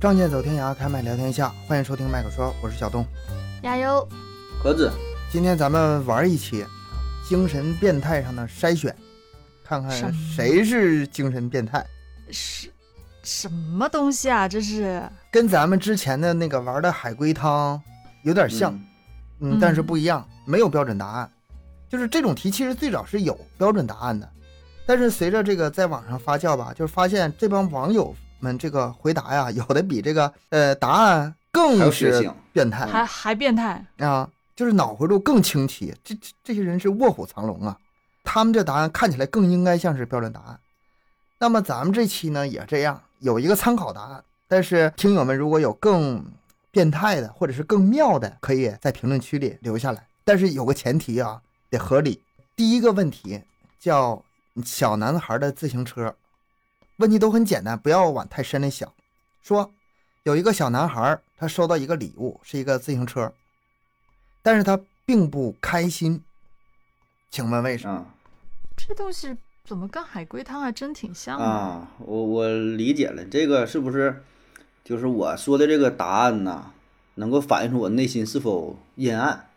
仗剑走天涯，开麦聊天下，欢迎收听麦克说，我是小东。加油！盒子，今天咱们玩一期精神变态上的筛选，看看谁是精神变态。是什么东西啊？这是跟咱们之前的那个玩的海龟汤有点像，嗯嗯，但是嗯不一样，没有标准答案。就是这种题其实最早是有标准答案的，但是随着这个在网上发酵吧，就是发现这帮网友们这个回答呀，有的比这个呃答案更是变态还还变态？啊，就是脑回路更清奇。这这这些人是卧虎藏龙啊，他们这答案看起来更应该像是标准答案。那么咱们这期呢也这样，有一个参考答案，但是听友们如果有更变态的或者是更妙的，可以在评论区里留下来。但是有个前提啊，得合理。第一个问题叫小男孩的自行车，问题都很简单，不要往太深里想。说有一个小男孩，他收到一个礼物，是一个自行车，但是他并不开心。请问为什么？啊这东西怎么跟海龟汤还真挺像？啊，我我理解了，这个是不是就是我说的这个答案呢？能够反映出我内心是否阴暗？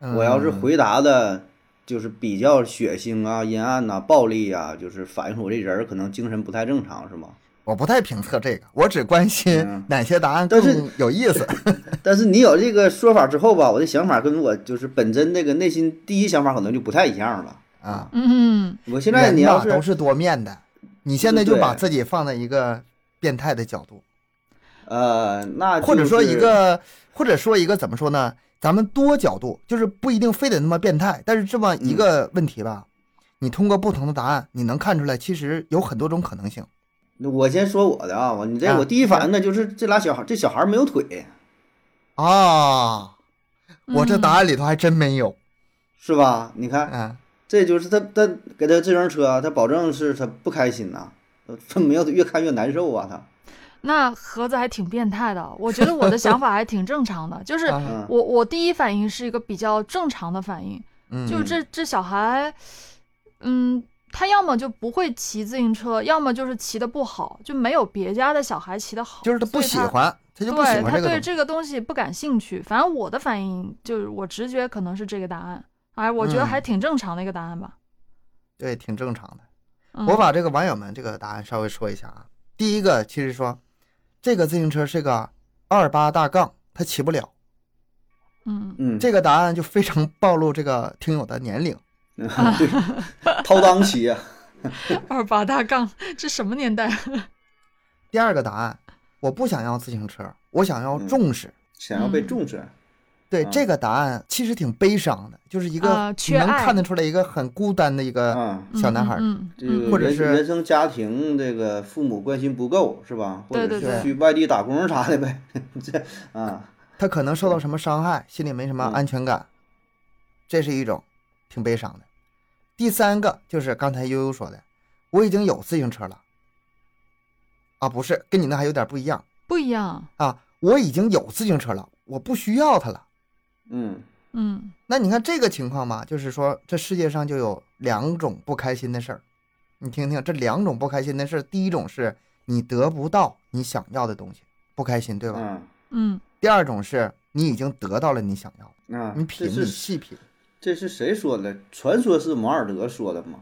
我要是嗯回答的，就是比较血腥啊、阴暗呐、暴力啊，就是反映出我这人儿可能精神不太正常，是吗？我不太评测这个，我只关心嗯哪些答案但是更有意思。但是你有这个说法之后吧，我的想法跟我就是本真那个内心第一想法可能就不太一样了。啊。嗯，我现在你要是都是多面的，你现在就把自己放在一个变态的角度，呃，那或者说一个，或者说一个怎么说呢？咱们多角度，就是不一定非得那么变态，但是这么一个问题吧，你通过不同的答案，你能看出来，其实有很多种可能性。我先说我的啊，我你这啊我第一反应呢就是这俩小孩，这小孩没有腿，啊，我这嗯答案里头还真没有。是吧？你看，嗯，这就是他他给他自行车，他保证是他不开心呐、他没有越看越难受啊，他那盒子还挺变态的。我觉得我的想法还挺正常的，就是我我第一反应是一个比较正常的反应，嗯，就是这这小孩，嗯，他要么就不会骑自行车，要么就是骑的不好，就没有别家的小孩骑的好，就是他不喜欢，他就不喜对他对欢这个东西。这个东西不感兴趣。反正我的反应就是我直觉可能是这个答案，哎，我觉得嗯还挺正常的一个答案吧。对，挺正常的。嗯、我把这个网友们这个答案稍微说一下啊。第一个其实说，这个自行车是个二八大杠，它骑不了。嗯嗯，这个答案就非常暴露这个听友的年龄。对，掏裆骑啊，二八大杠，这什么年代？第二个答案，我不想要自行车，我想要嗯重视。想要被重视，对、啊这个答案其实挺悲伤的，就是一个、啊你能看得出来一个很孤单的一个啊小男孩。嗯，这嗯个或者是原生家庭这个父母关心不够是吧？或者对对对是去外地打工啥的呗，这啊，他可能受到什么伤害，心里没什么嗯安全感，这是一种挺悲伤的。第三个就是刚才悠悠说的，我已经有自行车了。啊，不是，跟你那还有点不一样不一样。啊，我已经有自行车了，我不需要它了。嗯嗯那你看这个情况吧，就是说这世界上就有两种不开心的事儿，你听听这两种不开心的事儿，第一种是你得不到你想要的东西，不开心，对吧？嗯嗯，第二种是你已经得到了你想要的，啊，你品，你细品。这是谁说的？传说是毛尔德说的嘛？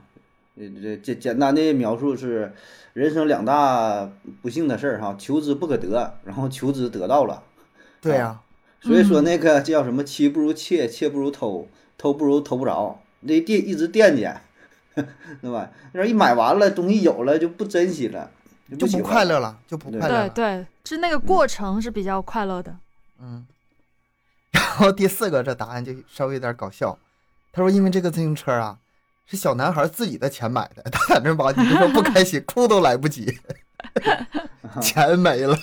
这这简简单的描述是人生两大不幸的事儿哈，求之不可得，然后求之得到了。对呀、所以说嗯那个叫什么“妻不如妾，妾不如偷，偷不如偷不着”，那惦一直惦记，对吧？然后一买完了，东西有了就不珍惜了，就就不快乐了，就不快乐了。对对，是那个过程是比较快乐的。嗯。然后第四个这答案就稍微有点搞笑，他说因为这个自行车啊是小男孩自己的钱买的，他在那把你就说不开心，哭都来不及，钱没了。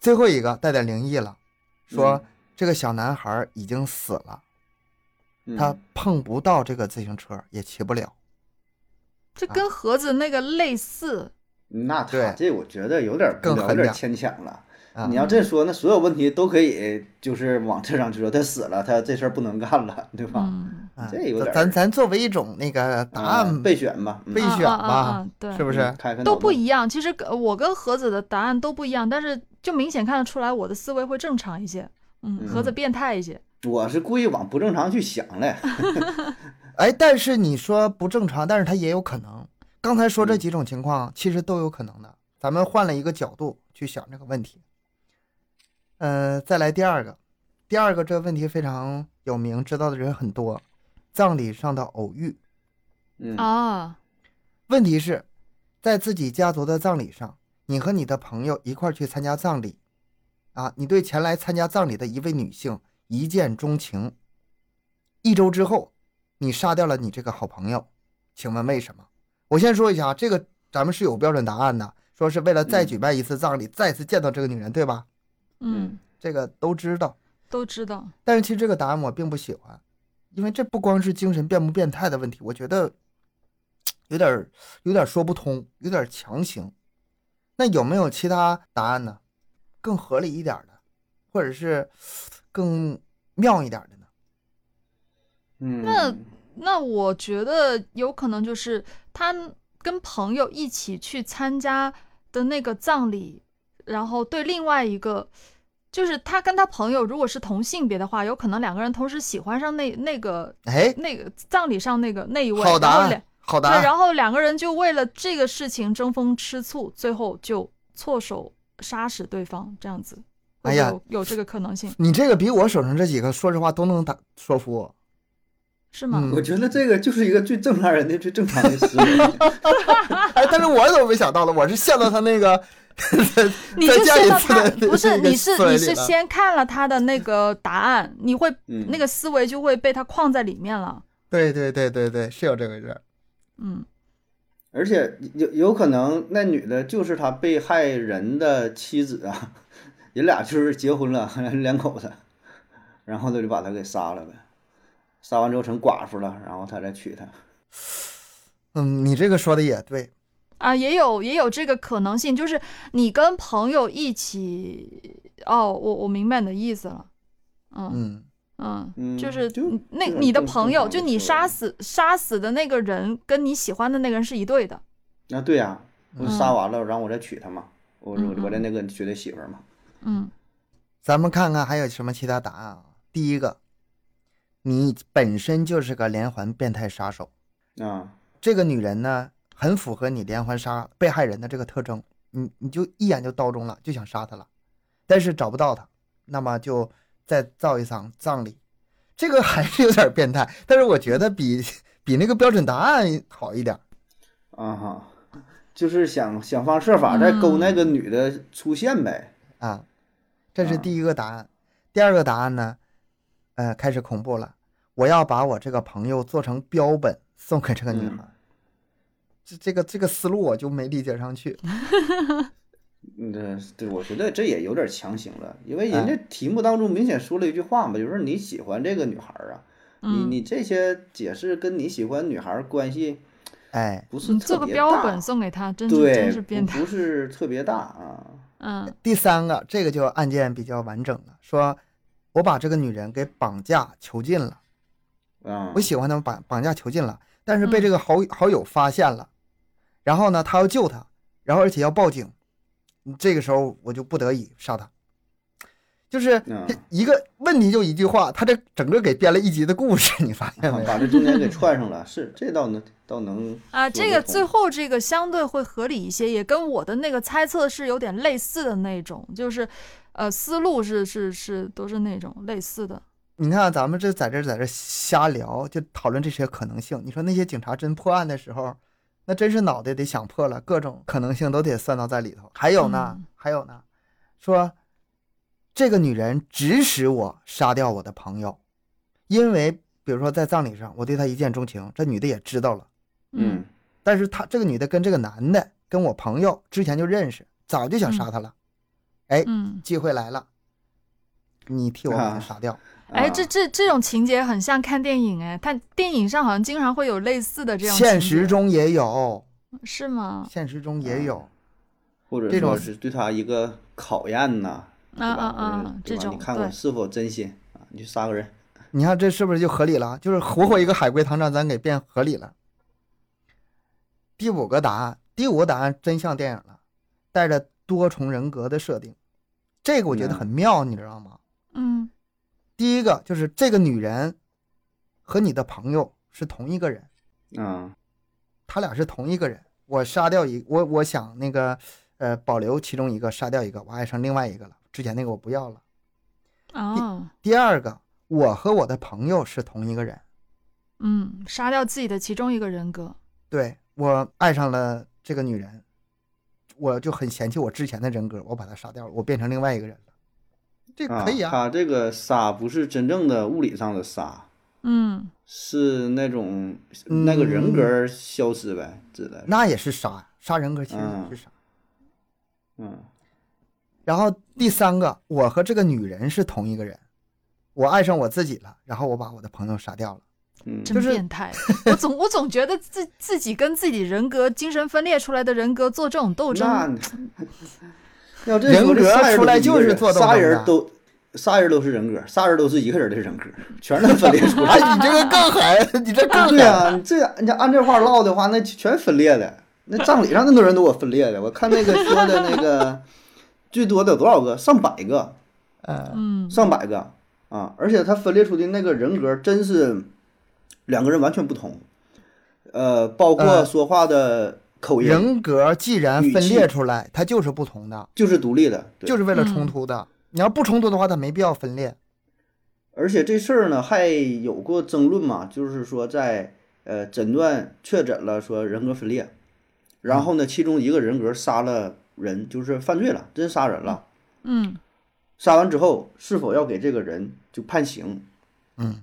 最后一个带点灵异了，说嗯这个小男孩已经死了，嗯他碰不到这个自行车，也骑不了。这跟盒子那个类似，那对他这我觉得有点更有点牵强了。啊你要这说，那所有问题都可以就是往这上去说，他死了，他这事儿不能干了，对吧？这有点儿咱咱作为一种那个答啊案备选吧，嗯备选吧是不是？都不一样。其实呃我跟盒子的答案都不一样，但是就明显看得出来我的思维会正常一些，嗯，盒子变态一些。我是故意往不正常去想嘞。哎，但是你说不正常，但是它也有可能。刚才说这嗯几种情况，其实都有可能的。咱们换了一个角度去想这个问题。呃，再来第二个，第二个这个问题非常有名，知道的人很多。葬礼上的偶遇，嗯啊，问题是，在自己家族的葬礼上，你和你的朋友一块去参加葬礼，啊，你对前来参加葬礼的一位女性一见钟情。一周之后，你杀掉了你这个好朋友，请问为什么？我先说一下啊，这个咱们是有标准答案的，说是为了再嗯举办一次葬礼，再次见到这个女人，对吧？嗯，这个都知道。都知道。但是其实这个答案我并不喜欢，因为这不光是精神变不变态的问题，我觉得有点儿有点说不通，有点强行。那有没有其他答案呢？更合理一点儿的，或者是更妙一点儿的呢？嗯，那那我觉得有可能就是他跟朋友一起去参加的那个葬礼，然后对另外一个，就是他跟他朋友如果是同性别的话，有可能两个人同时喜欢上那那个哎，那个葬礼上那个那一位，好答然后两案，好答对，然后两个人就为了这个事情争风吃醋，最后就错手杀死对方，这样子。会哎呀有有这个可能性你这个比我手上这几个，说实话都能打说服我。是吗？嗯我觉得这个就是一个最正常人的最正常的思维。哎，但是我怎么没想到呢？我是陷到他那个 你就陷到他不是你是你是先看了他的那个答案，你会嗯，那个思维就会被他框在里面了。对对对对对，是有这个事儿。嗯，而且有有可能那女的就是他被害人的妻子啊，人俩就是结婚了，两口子，然后他就把他给杀了呗，杀完之后成寡妇了，然后他再娶她。嗯，你这个说的也对。啊，也有也有这个可能性，就是你跟朋友一起，哦，我我明白你的意思了，嗯。嗯，嗯，嗯就是那你的朋友，就你杀死杀死的那个人，跟你喜欢的那个人是一对的。那，对呀、杀完了，然后我再娶她嘛，我嗯我我的那个娶的媳妇儿嘛。嗯咱们看看还有什么其他答案啊？第一个，你本身就是个连环变态杀手，啊，这个女人呢，很符合你连环杀被害人的这个特征，你你就一眼就刀中了，就想杀她了，但是找不到她，那么就再造一场葬礼，这个还是有点变态，但是我觉得比比那个标准答案好一点。啊哈，就是想想方设法再勾嗯那个女的出现呗。啊，这是啊第一个答案。第二个答案呢，呃，开始恐怖了。我要把我这个朋友做成标本送给这个女嗯孩。这这个这个思路我就没理解上去。嗯，对对，我觉得这也有点强行了，因为人哎家题目当中明显说了一句话嘛，就是你喜欢这个女孩儿啊，你嗯，你这些解释跟你喜欢女孩儿关系哎，不是你特别做个标本大，送给他，真是对，真是变态。不不是特别大啊。嗯第三个这个就案件比较完整了，说我把这个女人给绑架囚禁了，啊我，喜欢她绑绑架囚禁了，但是被嗯这个好好友发现了，然后呢，他要救她，然后而且要报警，这个时候我就不得已杀他。就是一个问题就一句话，他这整个给编了一集的故事，你发现没有？把这中间给串上了，是这倒能倒能啊，这个最后这个相对会合理一些，也跟我的那个猜测是有点类似的那种，就是，呃，思路是是是都是那种类似的。你看咱们这在这在这瞎聊，就讨论这些可能性。你说那些警察真破案的时候，那真是脑袋得想破了，各种可能性都得算到在里头。还有呢，嗯还有呢，说这个女人指使我杀掉我的朋友，因为比如说在葬礼上我对她一见钟情，这女的也知道了，嗯但是她这个女的跟这个男的跟我朋友之前就认识，早就想杀他了。哎，嗯，机会来了，你替我把他啊杀掉。哎，啊这这这种情节很像看电影哎，看电影上好像经常会有类似的这种现实中也有，是吗？现实中也有。或者这种说是对他一个考验呐，啊？啊啊，这种你看我，是否真心啊？你去杀个人，你看这是不是就合理了？就是活活一个海龟汤让咱给变合理了。第五个答案，第五个答案真像电影了，带着多重人格的设定，这个我觉得很妙，你知道吗？嗯第一个就是这个女人和你的朋友是同一个人，嗯，他俩是同一个人。我杀掉一我，我想那个呃保留其中一个，杀掉一个，我爱上另外一个了。之前那个我不要了。啊第二个，我和我的朋友是同一个人，嗯，杀掉自己的其中一个人格，对我爱上了这个女人，我就很嫌弃我之前的人格，我把她杀掉了，我变成另外一个人了。这可以啊，他这个杀不是真正的物理上的杀，嗯是那种嗯那个人格消失呗，指的是。那也是杀，杀人格其实也是杀。嗯然后第三个，我和这个女人是同一个人，我爱上我自己了，然后我把我的朋友杀掉了。嗯，真就是变态。我总我总觉得自自己跟自己人格精神分裂出来的人格做这种斗争，那要这人格出来就是做斗仨人都仨人都是人格，仨人都是一个人的人格，全能分裂出来。哎，你这个更狠，你这更狠。对呀、你这你按这话唠的话，那全分裂的。那葬礼上那么多人都我分裂的，我看那个说的那个最多的有多少个？上百个，嗯，嗯上百个啊！而且他分裂出的那个人格真是两个人完全不同，呃，包括呃说话的口音人格既然分裂出来，它就是不同的，就是独立的，就是为了嗯冲突的。你要不冲突的话，它没必要分裂。而且这事儿呢还有过争论嘛，就是说在呃诊断确诊了说人格分裂，然后呢其中一个人格杀了人，就是犯罪了，真杀人了。嗯杀完之后是否要给这个人就判刑？嗯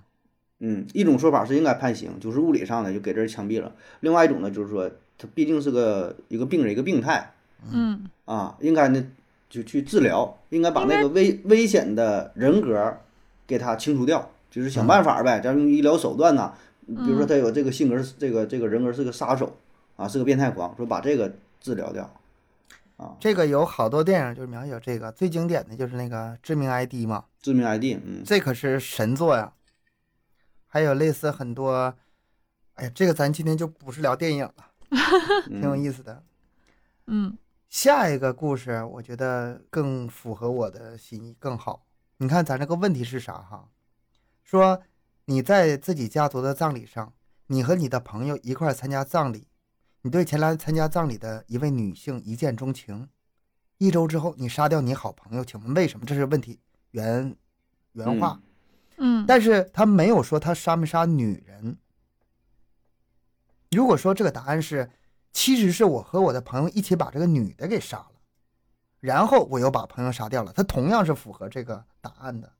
嗯，一种说法是应该判刑，就是物理上的就给这人枪毙了；另外一种呢就是说他毕竟是个一个病人一个病态嗯啊，应该呢就去治疗，应该把那个危危险的人格给他清除掉，就是想办法呗，咱用医疗手段呐，比如说他有这个性格，这个这个人格是个杀手啊，是个变态狂，说把这个治疗掉。啊这个有好多电影就是描写这个，最经典的就是那个《致命 ID》嘛，致命 ID，嗯这可是神作呀。还有类似很多，哎呀，这个咱今天就不是聊电影了，挺有嗯意思的。嗯下一个故事，我觉得更符合我的心意，更好。你看咱这个问题是啥哈？说你在自己家族的葬礼上，你和你的朋友一块参加葬礼，你对前来参加葬礼的一位女性一见钟情，一周之后你杀掉你好朋友，请问为什么？这是问题原原话，嗯，但是他没有说他杀没杀女人。如果说这个答案是，其实是我和我的朋友一起把这个女的给杀了，然后我又把朋友杀掉了，他同样是符合这个答案的。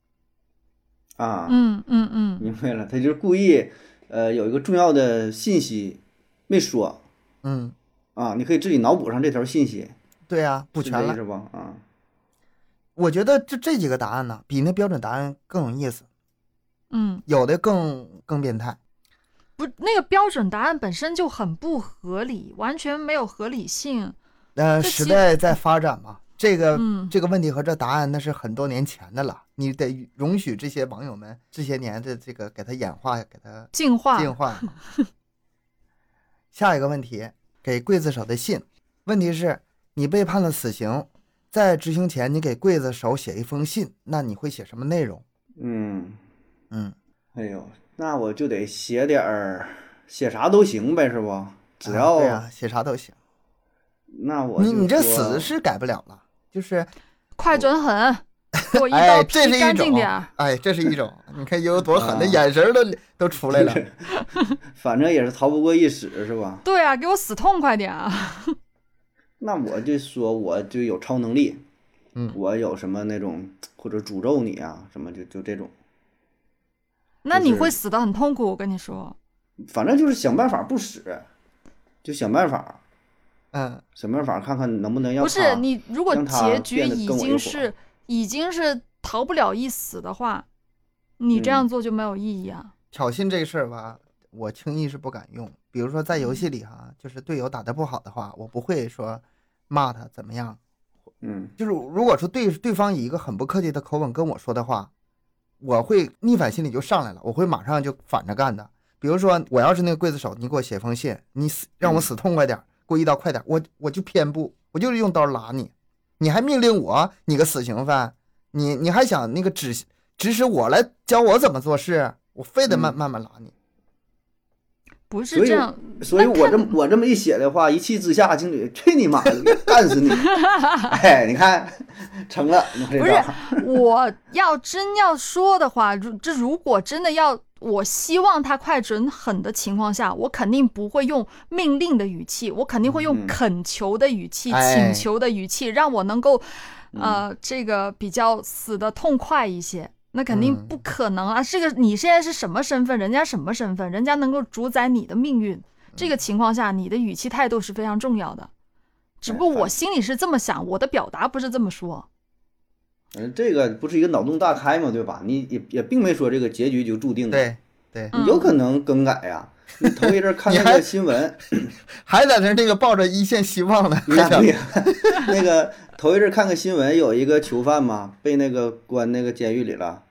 啊，嗯嗯嗯明白了，他就是故意，呃，有一个重要的信息没说嗯，啊，你可以自己脑补上这条信息，对呀、补全了。是吧？啊，我觉得这这几个答案呢，比那标准答案更有意思，嗯，有的更更变态。不，那个标准答案本身就很不合理，完全没有合理性。呃，时代在发展嘛，这个、嗯这个问题和这答案那是很多年前的了，你得容许这些网友们这些年的这个给他演化，给他进化，进化。下一个问题，给刽子手的信，问题是你被判了死刑，在执行前你给刽子手写一封信，那你会写什么内容？嗯，嗯，哎呦，那我就得写点儿，写啥都行呗，是不？只啊要、对呀、写啥都行。那我你你这说死是改不了了，就是快准狠，给我一哎刀这是一劈干净种点儿。哎，这是一种，你看有多狠，那啊眼神儿都都出来了。反正也是逃不过一死，是吧？对啊，给我死痛快点啊！那我就说我就有超能力，嗯我有什么那种或者诅咒你啊，什么就就这种，那你会死的很痛苦，我跟你说。反正就是想办法不死，就想办法嗯，想办法看看能不能要不是你，如果结局已经是已经是逃不了一死的话，你这嗯样做就没有意义啊。挑衅这个事儿吧，我轻易是不敢用。比如说在游戏里哈，就是队友打得不好的话，我不会说骂他怎么样，嗯就是如果说对对方以一个很不客气的口吻跟我说的话，我会逆反心理就上来了，我会马上就反着干的。比如说，我要是那个刽子手，你给我写封信，你死让我死痛快点儿，给我一刀快点儿，我我就偏不，我就是用刀拉你，你还命令我，你个死刑犯，你你还想那个指指使我来教我怎么做事，我非得慢嗯慢慢拉你。不是这样，所以我这么我这么一写的话，一气之下，经理去你妈的，干死你！哎，你看成了，不是我 要真要说的话，如这如果真的要，我希望他快准狠的情况下，我肯定不会用命令的语气，我肯定会用嗯恳求的语气、哎请求的语气，让我能够，嗯呃，这个比较死的痛快一些。那肯定嗯不可能啊！这个你现在是什么身份？人家什么身份？人家能够主宰你的命运。这个情况下，你的语气态度是非常重要的。只不过哎我心里是这么想，我的表达不是这么说。嗯，这个不是一个脑洞大开嘛，对吧？你也也并没说这个结局就注定的，对对，嗯有可能更改呀。你头一阵看那个新闻，还在那儿那个抱着一线希望呢，还想那，那个头一阵看个新闻，有一个囚犯嘛，被那个关那个监狱里了，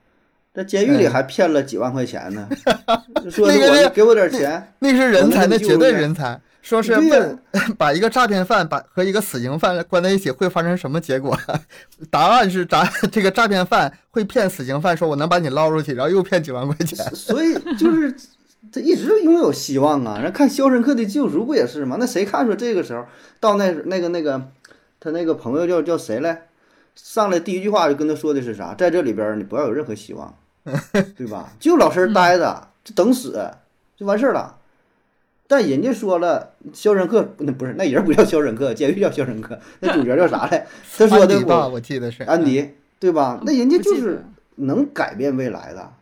在监狱里嗯还骗了几万块钱呢，说是那个是我给我点钱，那是人才，那绝对人才。说是问 把一个诈骗犯把和一个死刑犯关在一起会发生什么结果？答案是诈这个诈骗犯会骗死刑犯说我能把你捞出去，然后又骗几万块钱。所以就是他一直拥有希望啊。人看《肖申克的救赎》不也是吗？那谁看出这个时候到那那个那个他那个朋友叫叫谁来？上来第一句话就跟他说的是啥？在这里边儿你不要有任何希望，对吧？就老实待着，就等死就完事儿了。但人家说了，肖申克那不是那人不叫肖申克，监狱叫肖申克，那主角叫啥来？他说的安迪吧，我我记得是安。迪对吧？那人家就是能改变未来的，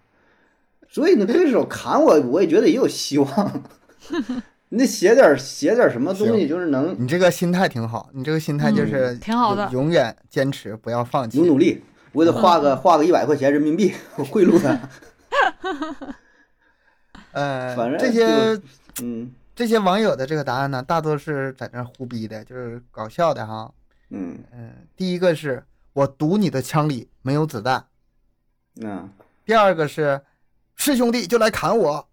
所以呢，对手砍我，我也觉得也有希望。你得写点写点什么东西，就是能你这个心态挺好，你这个心态就是嗯挺好的永远坚持，不要放弃努。努力。我给他画个画个一百块钱人民币，我贿赂他。呃，反正这些嗯这些网友的这个答案呢，大多是在那儿胡逼的，就是搞笑的哈。嗯嗯，第一个是我赌你的枪里没有子弹，嗯第二个是是兄弟就来砍我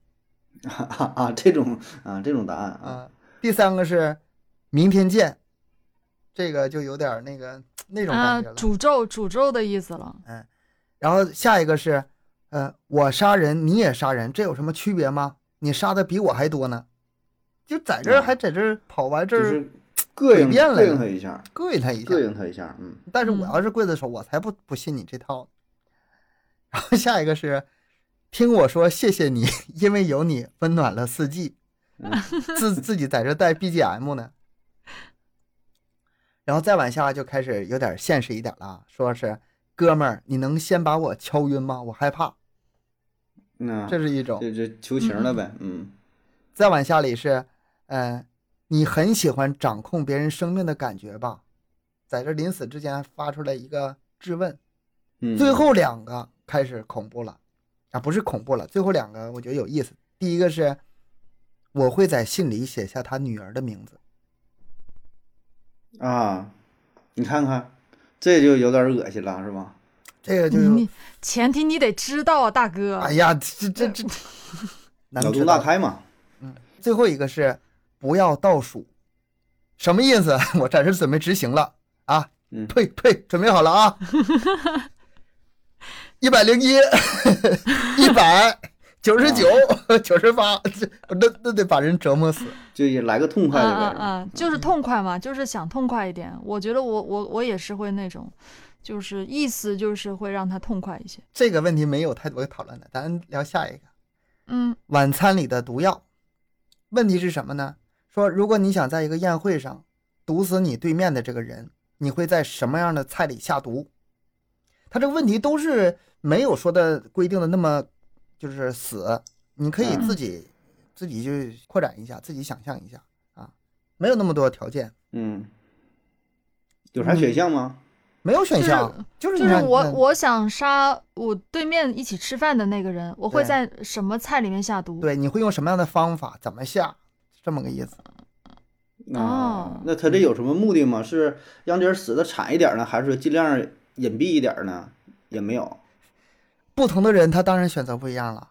啊啊这种啊这种答案啊，啊，第三个是明天见，这个就有点那个那种啊感觉，了。诅咒诅咒的意思了。嗯然后下一个是，呃，我杀人你也杀人，这有什么区别吗？你杀的比我还多呢，就在这儿啊还在这儿跑完这儿就是膈应他一下，膈应他一下膈。应他一下，嗯但是我嗯要是刽子手，我才不不信你这套。然后下一个是，听我说谢谢你，因为有你温暖了四季。嗯自自己在这带 BGM 呢。然后再往下就开始有点现实一点了啊，说是哥们儿，你能先把我敲晕吗？我害怕，那这是一种。这这求情了呗，嗯再往下里是，呃，你很喜欢掌控别人生命的感觉吧？在这临死之前发出来一个质问。嗯，最后两个开始恐怖了，啊，不是恐怖了，最后两个我觉得有意思。第一个是，我会在信里写下他女儿的名字。啊，你看看，这就有点恶心了，是吧？这个就你你前提你得知道啊，大哥。哎呀，这这这，能脑洞大开嘛，最后一个是不要倒数，什么意思？我暂时准备执行了啊！嗯呸呸，准备好了啊！一百零一，一百九十九，九十八，这那那得把人折磨死。就也来个痛快啊的呗。啊啊！就是痛快嘛，就是想痛快一点。我觉得我我我也是会那种，就是意思就是会让他痛快一些。这个问题没有太多讨论的，咱聊下一个。嗯晚餐里的毒药，问题是什么呢？说如果你想在一个宴会上毒死你对面的这个人，你会在什么样的菜里下毒？他这个问题都是没有说的规定的那么就是死，你可以嗯自己、自己去扩展一下，自己想象一下啊，没有那么多条件，嗯，有啥选项吗？没有选项，就是就是我我想杀我对面一起吃饭的那个人，我会在什么菜里面下毒？对你会用什么样的方法，怎么下，这么个意思。啊哦，那他这有什么目的吗？是让这人死的惨一点呢，还是说尽量隐蔽一点呢？也没有，不同的人他当然选择不一样了，啊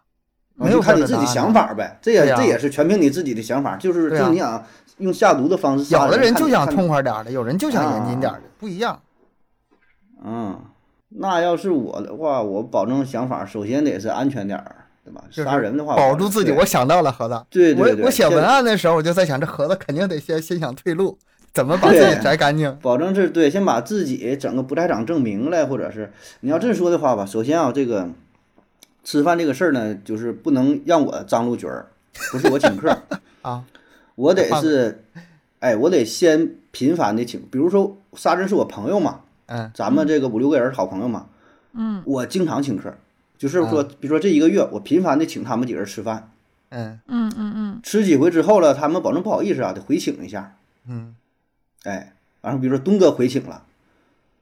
没有就看你自己想法呗。这也、这也是全凭你自己的想法，就是就是你想用下毒的方式杀有的人就想痛快点儿的，有人就想严谨点儿的，不一样。嗯，那要是我的话，我保证想法首先得是安全点儿，对吧？杀人的话，保住自己。我想到了盒子，对对对，我我写文案的时候，我就在想，这盒子肯定得先先想退路，怎么把自己摘干净。保证是对，先把自己整个不在场证明了，或者是你要这么说的话吧，首先啊，这个吃饭这个事儿呢，就是不能让我张罗局儿，不是我请客。啊，我得是，哎，我得先频繁的请，比如说仨人是我朋友嘛，嗯。咱们这个五六个人好朋友嘛，嗯。我经常请客，就是说，啊比如说这一个月，我频繁的请他们几个人吃饭，嗯。嗯嗯嗯。吃几回之后了，他们保证不好意思啊，得回请一下，嗯哎，然后比如说东哥回请了，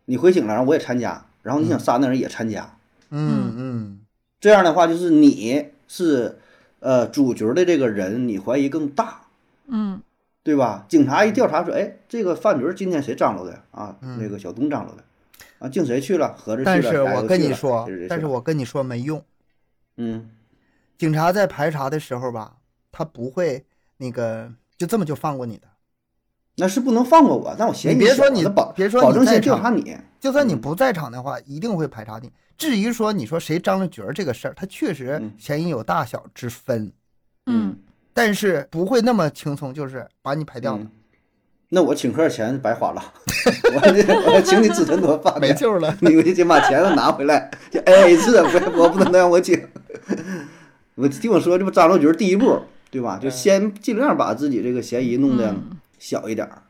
你回请了，然后我也参加，然后你想杀那人也参加，嗯嗯这样的话就是你是呃主角的这个人，你怀疑更大，嗯对吧？警察一调查说，哎，这个饭局儿今天谁张罗的啊？嗯那个小东张罗的，啊，敬谁去了？合着去了。但是我跟你说但是我跟你说没用。嗯警察在排查的时候吧，他不会那个就这么就放过你的。那是不能放过我，但我嫌你别说你别说保证先调场查你，就算你不在场的话，一定会排查你。至于说你说谁张了角儿这个事儿，他确实嗯嫌疑有大小之分，嗯但是不会那么轻松，就是把你排掉了，嗯那我请客钱白花了，我得我请你吃顿多饭，没救了。你得先把钱都拿回来，就 A A 制，不，我不能让我请。我听我说，这不张罗局第一步，对吧？就先尽量把自己这个嫌疑弄的嗯小一点儿，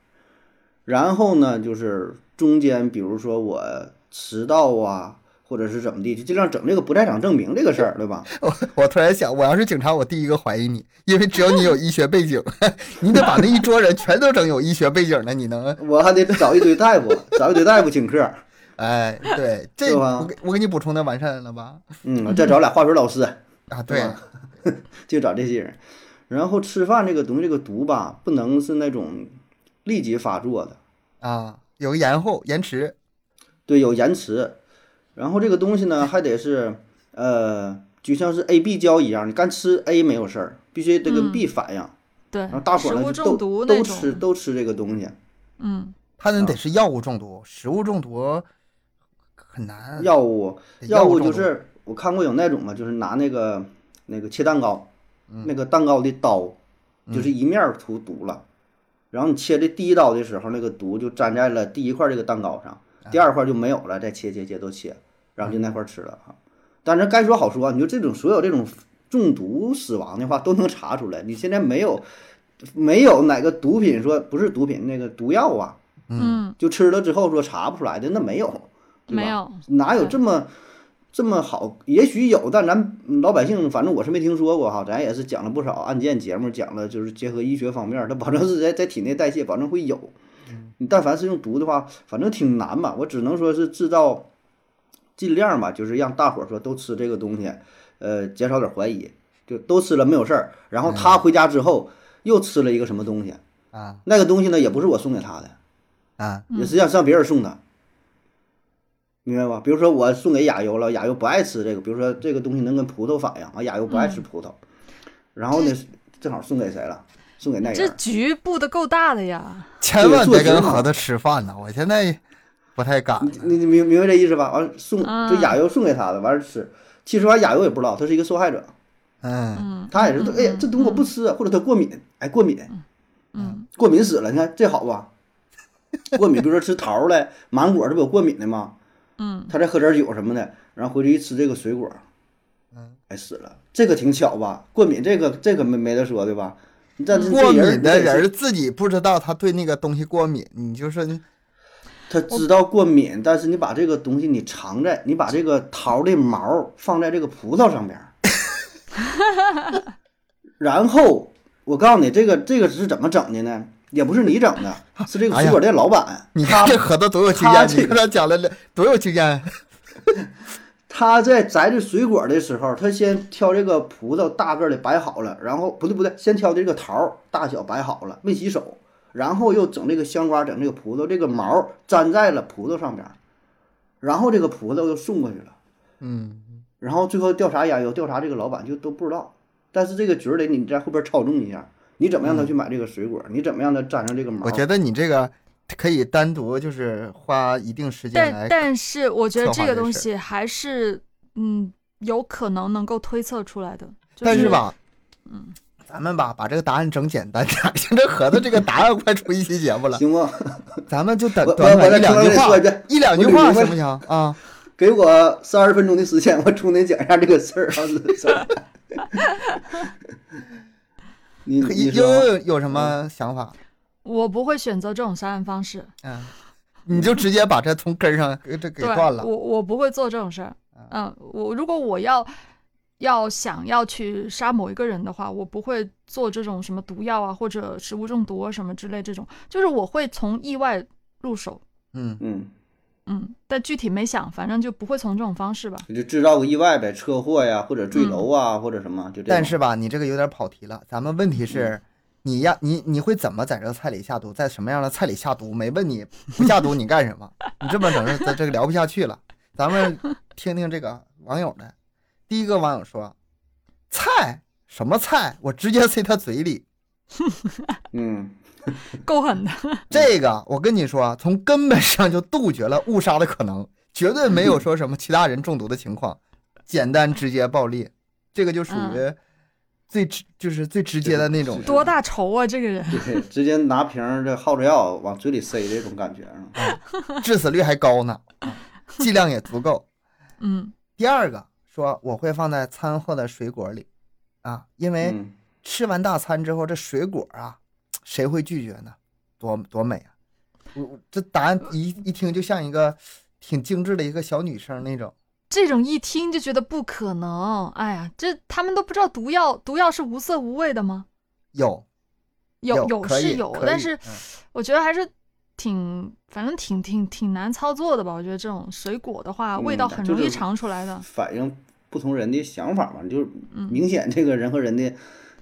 然后呢，就是中间比如说我迟到啊，或者是怎么地，就尽量整这个不在场证明这个事儿，对吧？我我突然想，我要是警察，我第一个怀疑你，因为只有你有医学背景，你得把那一桌人全都整有医学背景的，你能？我还得找一堆大夫，找一堆大夫请客，哎，对，这我给我给你补充的完善了吧？嗯，再找俩化学老师，啊，对，就找这些人。然后吃饭这个东西，这个毒吧，不能是那种立即发作的，啊，有个延后延迟，对，有延迟。然后这个东西呢，还得是呃，就像是 A、B 胶一样，你干吃 A 没有事儿，必须得跟嗯。B 反应。对。然后大伙儿呢都都吃，都吃这个东西，嗯。他那得是药物中毒，食物中毒。很难。药物药物就是我看过有那种嘛，就是拿那个那个切蛋糕，嗯那个蛋糕的刀就是一面儿涂毒了，然后你切这第一刀的时候，那个毒就粘在了第一块这个蛋糕上，啊第二块就没有了，再切切切都切，然后就那块儿吃了哈。但是该说好说啊，你就这种所有这种中毒死亡的话都能查出来，你现在没有没有哪个毒品说不是毒品那个毒药啊，嗯。就吃了之后说查不出来的，那没有，对吧？没有，哪有这么这么好？也许有，但咱老百姓反正我是没听说过哈。咱也是讲了不少案件节目，讲了就是结合医学方面，它保证是在在体内代谢，保证会有。你但凡是用毒的话，反正挺难吧。我只能说是制造，尽量吧，就是让大伙儿说都吃这个东西，呃，减少点怀疑，就都吃了没有事儿。然后他回家之后又吃了一个什么东西，啊那个东西呢也不是我送给他的，啊嗯也实际上是让别人送的，明白吧？比如说我送给亚优了，亚优不爱吃这个，比如说这个东西能跟葡萄反应啊，亚优不爱吃葡萄，然后呢正好送给谁了？送给那这。局布的够大的呀，千万别跟盒子吃饭呢，我现在不太敢。你你明明白这意思吧？完了送嗯这亚优送给他的，完了吃。其实完亚优也不知道，他是一个受害者，嗯，嗯，他也是嗯哎呀这东西我不吃，或者他过敏，哎过敏，嗯过敏死了，你看这好吧？过敏，比如说吃桃儿嘞、芒果，这不有过敏的吗？嗯他再喝点酒什么的，然后回去一吃这个水果，嗯，哎死了，这个挺巧吧？过敏这个这个没没得说对吧？但是过敏的人自己不知道他对那个东西过敏，你就是他知道过敏，但是你把这个东西你藏在，你把这个桃的毛放在这个葡萄上边，然后我告诉你，这个这个是怎么整的呢？也不是你整的，是这个水果店老板，你看这盒子多有经验，你跟他讲了多有经验。他 在摘这水果的时候，他先挑这个葡萄大个儿的摆好了，然后不对不对，先挑这个桃儿大小摆好了，没洗手，然后又整这个香瓜，整这个葡萄，这个毛粘在了葡萄上边儿，然后这个葡萄又送过去了，嗯，然后最后调查研究，调查这个老板就都不知道，但是这个局儿得你在后边操纵一下，你怎么让他去买这个水果，你怎么让他粘上这个毛？我觉得你这个可以单独就是花一定时间但来，但是我觉得这个东西还是嗯有可能能够推测出来的。就但是，吧，嗯，咱们吧把这个答案整简单点儿，现在盒子这个答案快出一期节目了，行不？咱们就短我我短短一两句话一，两句话行不行啊？给我三十分钟的时间，我重点讲一下这个事儿啊，这事儿。你你悠悠有有什么想法？我不会选择这种杀人方式。嗯，你就直接把这从根儿上给这给，断了。我我不会做这种事儿。嗯，我如果我要要想要去杀某一个人的话，我不会做这种什么毒药啊，或者食物中毒啊什么之类这种，就是我会从意外入手。嗯，嗯，嗯，但具体没想，反正就不会从这种方式吧。就制造个意外呗，车祸呀，或者坠楼啊，或者什么，就这样。但是吧，你这个有点跑题了。咱们问题是，你呀，你你会怎么在这个菜里下毒？在什么样的菜里下毒？没问你不下毒你干什么？你这么整，这这个聊不下去了。咱们听听这个网友的。第一个网友说：“菜什么菜？我直接塞他嘴里。嗯，够狠的。这个我跟你说，从根本上就杜绝了误杀的可能，绝对没有说什么其他人中毒的情况，简单直接暴力，这个就属于最直就是最直接的那种。多大仇啊，这个人！对，直接拿瓶这耗子药往嘴里塞这种感觉啊。致死率还高呢，啊剂量也足够。嗯第二个说我会放在餐后的水果里，啊，因为嗯，吃完大餐之后这水果啊，谁会拒绝呢？多多美啊！我我这答案一一听就像一个挺精致的一个小女生那种。这种一听就觉得不可能。哎呀，这他们都不知道毒药，毒药是无色无味的吗？有有有是有但是嗯我觉得还是挺，反正挺挺挺难操作的吧。我觉得这种水果的话，味嗯道很容易尝出来的。反映不同人的想法嘛，就是嗯明显这个人和人的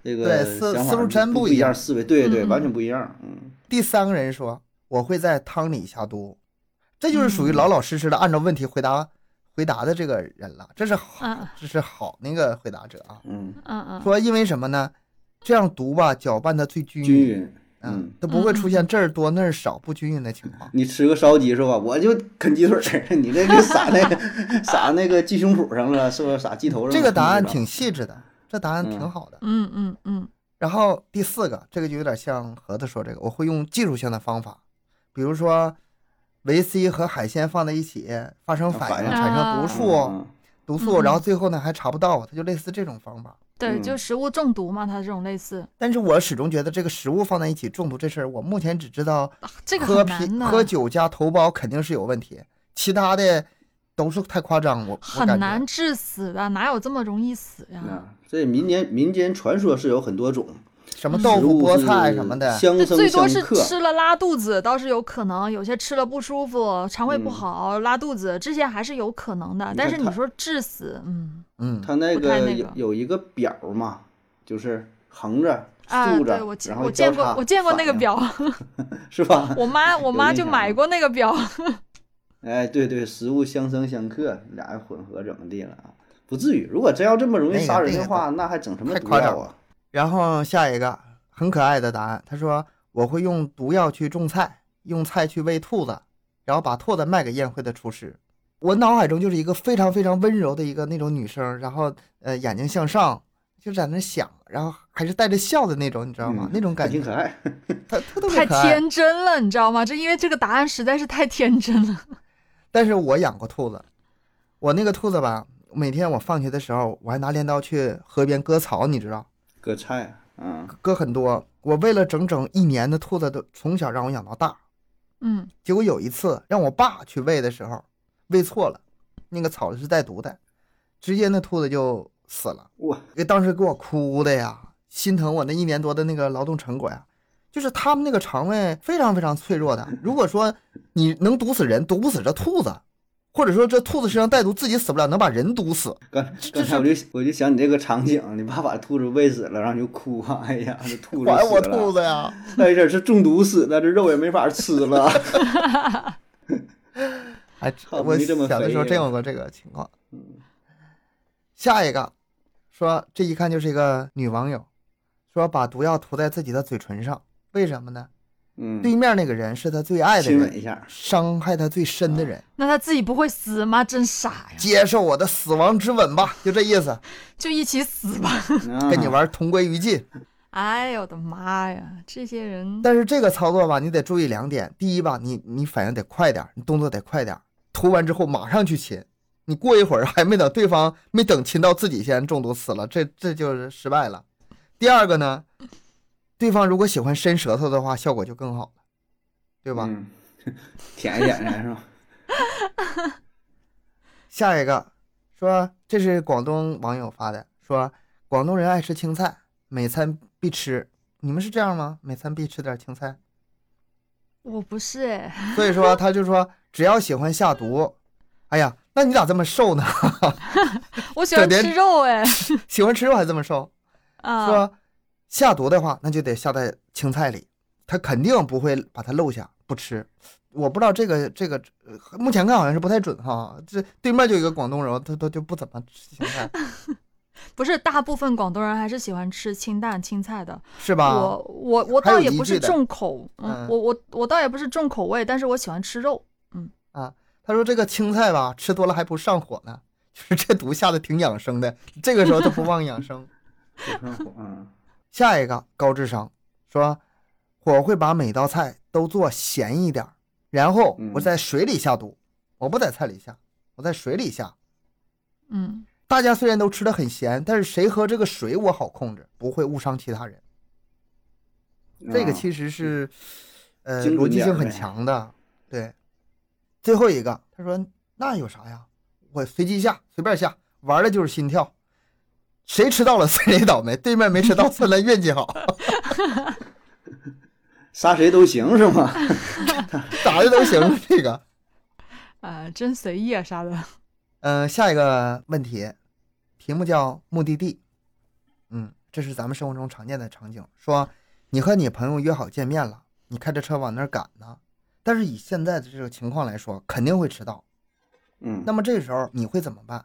这个对思思路真不一样思维对对，完全不一样。嗯，第三个人说我会在汤里下毒，这就是属于嗯老老实实的按照问题回答回答的这个人了，这是好嗯这是好那个回答者啊。嗯，嗯嗯，说因为什么呢？这样毒吧搅拌的最均均匀。嗯嗯，都不会出现这儿多那儿少不均匀的情况。你吃个烧鸡是吧？我就啃鸡腿儿，你这就撒那个 撒那个鸡胸脯上了，是不是撒鸡头上了？这个答案挺细致的，这答案挺嗯。好的。嗯嗯嗯。然后第四个，这个就有点像盒子说这个，我会用技术性的方法，比如说维 C 和海鲜放在一起发生反应，产生毒素，嗯毒素，嗯然后最后呢还查不到，它就类似这种方法。对，嗯。就食物中毒嘛，它这种类似，但是我始终觉得这个食物放在一起中毒这事儿，我目前只知道啊这个喝啤喝酒加头孢肯定是有问题，其他的都是太夸张，很难致死的，哪有这么容易死呀？啊，这民间民间传说是有很多种，什么豆腐、菠菜什么的，最多是。吃了拉肚子，倒是有可能；有些吃了不舒服，肠胃不嗯好、拉肚子，这些还是有可能的。但是你说致死，嗯嗯，他那个有有一个表嘛，就是横着、啊，竖着，对我见过交叉我见过那个，表，是吧？我妈我妈就买过那个表。哎，对对，食物相生相克，俩人混合怎么地了啊？不至于，如果真要这么容易那个杀人那个的话，那还整什么毒太夸张药啊？然后下一个很可爱的答案，他说我会用毒药去种菜，用菜去喂兔子，然后把兔子卖给宴会的厨师。我脑海中就是一个非常非常温柔的一个那种女生，然后呃眼睛向上，就在那想，然后还是带着笑的那种，你知道吗？嗯那种感觉，挺可爱。太可爱。天真了，你知道吗？这因为这个答案实在是太天真了。但是我养过兔子，我那个兔子吧，每天我放学的时候，我还拿镰刀去河边割草，你知道，割菜，嗯，割很多。我喂了整整一年的兔子，都从小让我养到大。嗯结果有一次让我爸去喂的时候，喂错了，那个草是带毒的，直接那兔子就死了。哇，给当时给我哭的呀，心疼我那一年多的那个劳动成果呀。就是他们那个肠胃非常非常脆弱的，如果说你能毒死人，毒不死这兔子，或者说这兔子身上带毒自己死不了，能把人毒死。刚刚才我就我就想你这个场景，你爸把兔子喂死了，然后你就哭啊，哎呀，这兔子还我兔子呀！哎，这是中毒死的，这肉也没法吃了。哎，好我没这么小的时候肥真有过这个情况。嗯下一个说，这一看就是一个女网友，说把毒药涂在自己的嘴唇上，为什么呢？嗯，对面那个人是他最爱的人，亲吻一下，伤害他最深的人，那他自己不会死吗？真傻呀！接受我的死亡之吻吧，就这意思，就一起死吧！啊跟你玩同归于尽。哎呦我的妈呀，这些人但是这个操作吧，你得注意两点：第一吧，你你反应得快点，你动作得快点，涂完之后马上去亲，你过一会儿还没等对方没等亲到自己先中毒死了，这这就是失败了。第二个呢，对方如果喜欢伸舌头的话，效果就更好了，对吧？嗯，舔一舔是吧？下一个说，这是广东网友发的，说广东人爱吃青菜，每餐必吃。你们是这样吗？每餐必吃点青菜？我不是哎，所以说他就说，只要喜欢下毒，哎呀，那你咋这么瘦呢？我喜欢吃肉哎 喜欢吃肉还这么瘦？啊！说下毒的话，那就得下在青菜里，他肯定不会把它漏下不吃。我不知道这个这个，呃目前看好像是不太准哈。这对面就有一个广东人，他他就不怎么吃青菜，不是大部分广东人还是喜欢吃清淡青菜的。是吧？我我我倒也不是重口，嗯嗯，我我我倒也不是重口味，但是我喜欢吃肉。嗯啊他说这个青菜吧，吃多了还不上火呢，就是这毒下的挺养生的。这个时候他不忘养生。不上火，嗯，下一个高智商说，我会把每道菜都做咸一点，然后我在水里下毒，我不在菜里下，我在水里下。嗯，大家虽然都吃的很咸，但是谁喝这个水我好控制，不会误伤其他人。这个啊其实是，呃，逻辑性很强的。对，最后一个，他说那有啥呀？我随机下，随便下，玩的就是心跳，谁迟到了谁倒霉，对面没迟到算他运气好，杀谁都行是吗？咋的都行。这个，啊，真随意啊，杀的。嗯、下一个问题，题目叫目的地。嗯，这是咱们生活中常见的场景，说你和你朋友约好见面了，你开着车往那儿赶呢，但是以现在的这个情况来说，肯定会迟到。嗯，那么这个时候你会怎么办？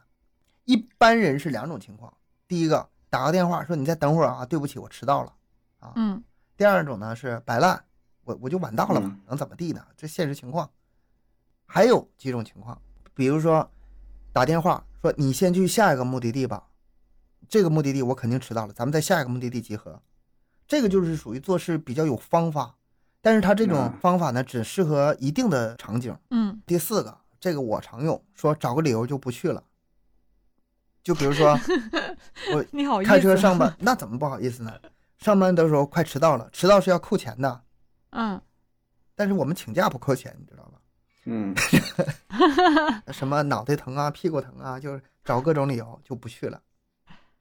一般人是两种情况，第一个打个电话说你再等会儿啊，对不起，我迟到了啊。嗯第二种呢是摆烂，我我就晚到了嘛嗯，能怎么地呢？这现实情况。还有几种情况，比如说打电话说你先去下一个目的地吧，这个目的地我肯定迟到了，咱们在下一个目的地集合。这个就是属于做事比较有方法，但是他这种嗯方法呢，只适合一定的场景。嗯第四个，这个我常用，说找个理由就不去了。就比如说 我你好？开车上班，那怎么不好意思呢？上班的时候快迟到了，迟到是要扣钱的，嗯但是我们请假不扣钱，你知道吧？嗯，什么脑袋疼啊、屁股疼啊，就是找各种理由就不去了，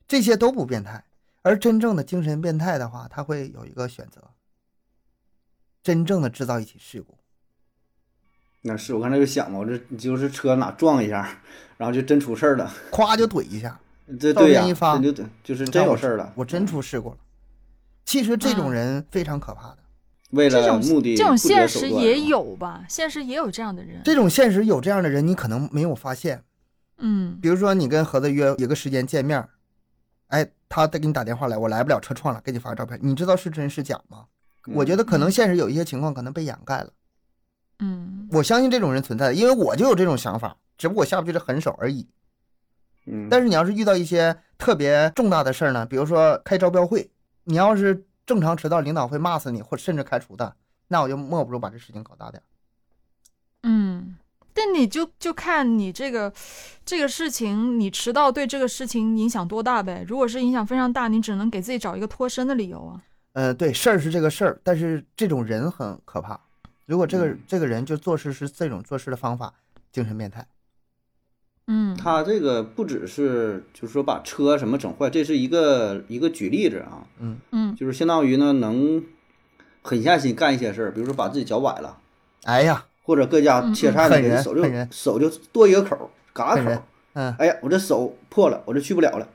这些都不变态。而真正的精神变态的话，他会有一个选择，真正的制造一起事故。那是我刚才就想嘛，我这就是车哪撞一下，然后就真出事儿了。咵就怼一下，这对呀、片一就就是真有事儿了。我真出事故了。其实这种嗯人非常可怕的，为这种了目的，这种现实也。有吧？现实也有这样的人。这种现实有这样的人，你可能没有发现。嗯比如说，你跟盒子约一个时间见面儿，哎，他再给你打电话来，我来不了，车撞了，给你发个照片，你知道是真是假吗？我觉得可能现实有一些情况可能被掩盖了。嗯我相信这种人存在的，因为我就有这种想法，只不过我下不去这狠手而已。嗯，但是你要是遇到一些特别重大的事儿呢，比如说开招标会，你要是正常迟到，领导会骂死你，或甚至开除的，那我就莫不如把这事情搞大点。嗯，但你就就看你这个这个事情，你迟到对这个事情影响多大呗？如果是影响非常大，你只能给自己找一个脱身的理由啊。呃，对，事儿是这个事儿，但是这种人很可怕。如果这个、嗯。这个人就做事是这种做事的方法，精神变态。嗯，他这个不只是就是说把车什么整坏，这是一个一个举例子啊，嗯，嗯。就是相当于呢能狠下心干一些事儿，比如说把自己脚崴了，哎呀，或者搁家嗯切菜呢，恨人手就手就剁一个口儿，嘎口嗯。哎呀，我这手破了，我这去不了了，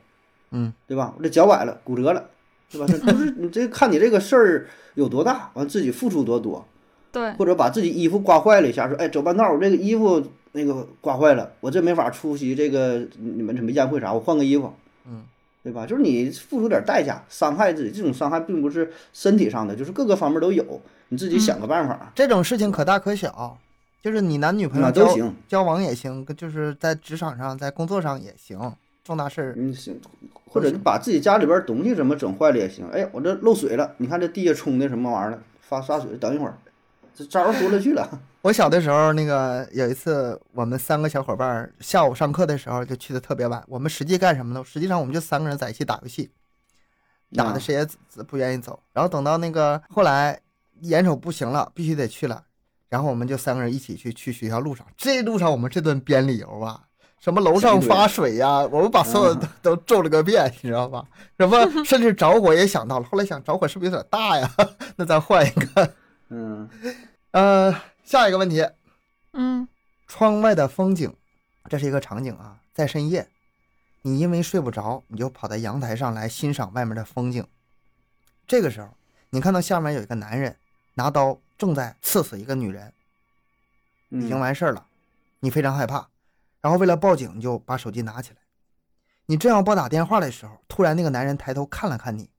嗯，对吧？我这脚崴了，骨折了，对吧？这就是 你这看你这个事儿有多大，完自己付出多多，对，或者把自己衣服刮坏了一下，说哎走半道儿我这个衣服那个刮坏了，我这没法出席这个你们什么宴会啥，我换个衣服，嗯，对吧？就是你付出点代价，伤害自己，这种伤害并不是身体上的，就是各个方面都有，你自己想个办法，这种事情可大可小，就是你男女朋友都行。交往也行，就是在职场上、在工作上也行，重大事儿嗯，行，或者你把自己家里边儿东西怎么整坏了也行。哎，我这漏水了，你看这地下冲的什么玩意儿了，发洒水，等一会儿，这招儿多了去了。我小的时候，那个有一次，我们三个小伙伴儿下午上课的时候就去的特别晚。我们实际干什么呢？实际上我们就三个人在一起打游戏，打的啊谁也不愿意走。然后等到那个后来眼瞅不行了，必须得去了，然后我们就三个人一起去去学校路上。这路上我们这顿编理由啊，什么楼上发水呀、我们把所有的都都揍了个遍，你知道吧？什么甚至着火也想到了。后来想着火是不是有点大呀？那咱换一个。嗯，呃，下一个问题。嗯窗外的风景，这是一个场景啊，在深夜，你因为睡不着，你就跑到阳台上来欣赏外面的风景。这个时候，你看到下面有一个男人拿刀正在刺死一个女人，已经嗯完事儿了，你非常害怕，然后为了报警，你就把手机拿起来。你正要拨打电话的时候，突然那个男人抬头看了看你。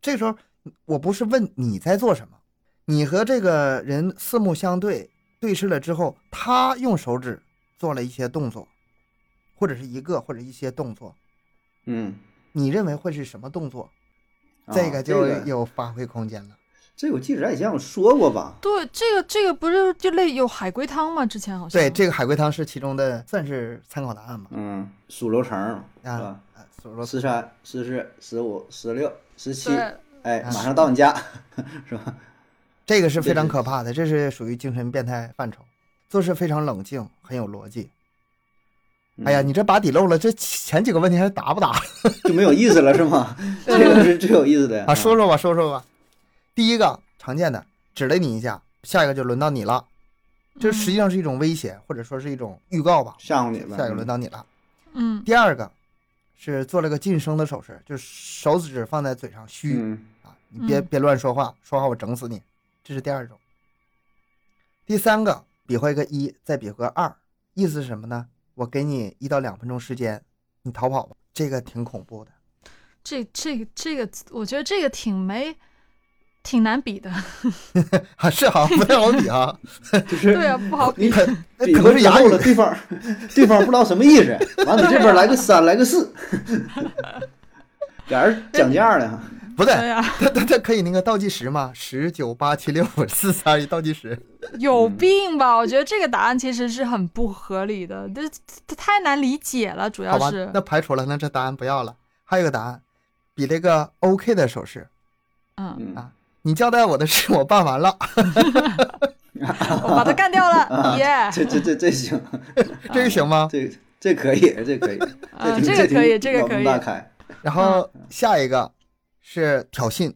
这个时候，我不是问你在做什么，你和这个人四目相对，对视了之后，他用手指做了一些动作，或者是一个或者一些动作，嗯，你认为会是什么动作？啊这个就有发挥空间了。这个我记得咱以前有说过吧？对，这个这个不是就类有海龟汤吗？之前好像对，这个海龟汤是其中的，算是参考答案吧。嗯，数楼层儿是吧？啊，所以说十三、十四、十五、十六、十七，对哎，啊马上到你家，是吧？这个是非常可怕的，这是属于精神变态范畴，做事非常冷静，很有逻辑。哎呀，嗯你这把底漏了，这前几个问题还答不答 就没有意思了是吗？这个是最有意思的 啊？说说吧，说说吧。第一个常见的，指了你一下，下一个就轮到你了，这实际上是一种威胁，或者说是一种预告吧。吓唬你了。下一个轮到你了。嗯第二个是做了个晋升的手势，就是手指放在嘴上虚嗯啊，你别嗯别乱说话，说话我整死你。这是第二种。第三个比划一个一，再比划个二，意思是什么呢？我给你一到两分钟时间，你逃跑吧。这个挺恐怖的。这这个这个，我觉得这个挺没挺难比的。啊，是哈，不太好比啊。就是对啊，不好比。你可 那比可能是哑语了，，对方对方不知道什么意思，完了你这边来个三，来个四，俩人讲价了哈。不对，他他他可以那个倒计时吗，十九八七六五四三二一倒计时。有病吧？我觉得这个答案其实是很不合理的，这这太难理解了，主要是，那排除了，那这答案不要了。还有个答案，比这个 OK 的手势。嗯，嗯啊你交代我的事我办完了 我把他干掉了，耶！这这这这行，这个行吗？这这可以，这可以，啊，这个可以，这个可以。洞大开。然后下一个是挑衅，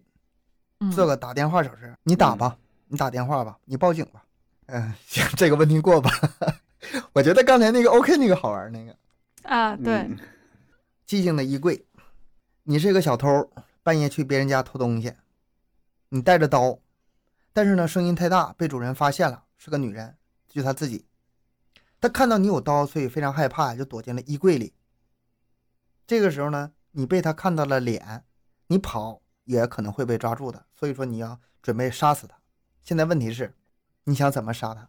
嗯做个打电话手势，你打吧，你打电话吧，你报警吧。嗯，行，这个问题过吧。我觉得刚才那个 OK 那个好玩，那个啊，对，嗯寂静的衣柜，你是个小偷，半夜去别人家偷东西，你带着刀，但是呢声音太大，被主人发现了，是个女人，就她自己。她看到你有刀，所以非常害怕，就躲进了衣柜里。这个时候呢，你被她看到了脸，你跑也可能会被抓住的，所以说你要准备杀死他。现在问题是，你想怎么杀他？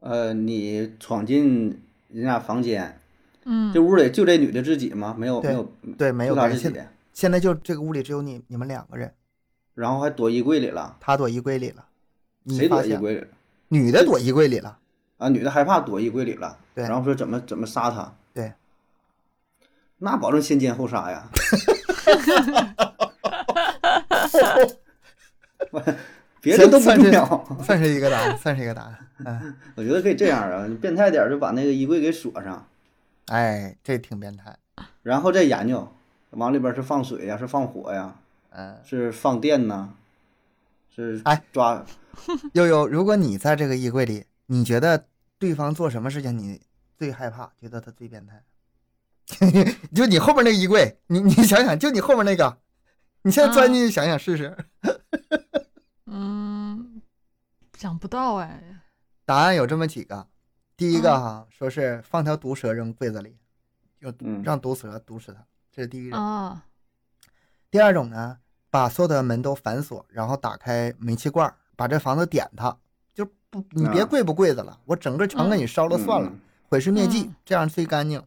呃，你闯进人家房间，嗯这屋里就这女的自己吗？没有没有对，没有就她自己现，现在就这个屋里只有你你们两个人，然后还躲衣柜里了。他躲衣柜里了，你谁发现躲衣柜里了？女的躲衣柜里了。啊，女的害怕躲衣柜里了，对然后说怎么怎么杀他？对，那保证先奸后杀呀！别的都不算是重要，算是一个答案，算是一个答案。嗯，我觉得可以这样啊，你变态点儿就把那个衣柜给锁上，哎，这挺变态。然后再研究，往里边是放水呀，是放火呀，嗯，是放电呐，是哎抓悠悠，如果你在这个衣柜里，你觉得对方做什么事情你最害怕？觉得他最变态？就你后面那个衣柜，你你想想，就你后面那个，你现在钻进去想想试试。嗯，想不到哎。答案有这么几个，第一个哈，说是放条毒蛇扔柜子里，就嗯让毒蛇毒死他，这是第一种。啊，第二种呢，把所有的门都反锁，然后打开煤气罐，把这房子点它，就不你别啊柜不柜子了，我整个全给你烧了算了，嗯毁尸灭迹嗯，这样最干净。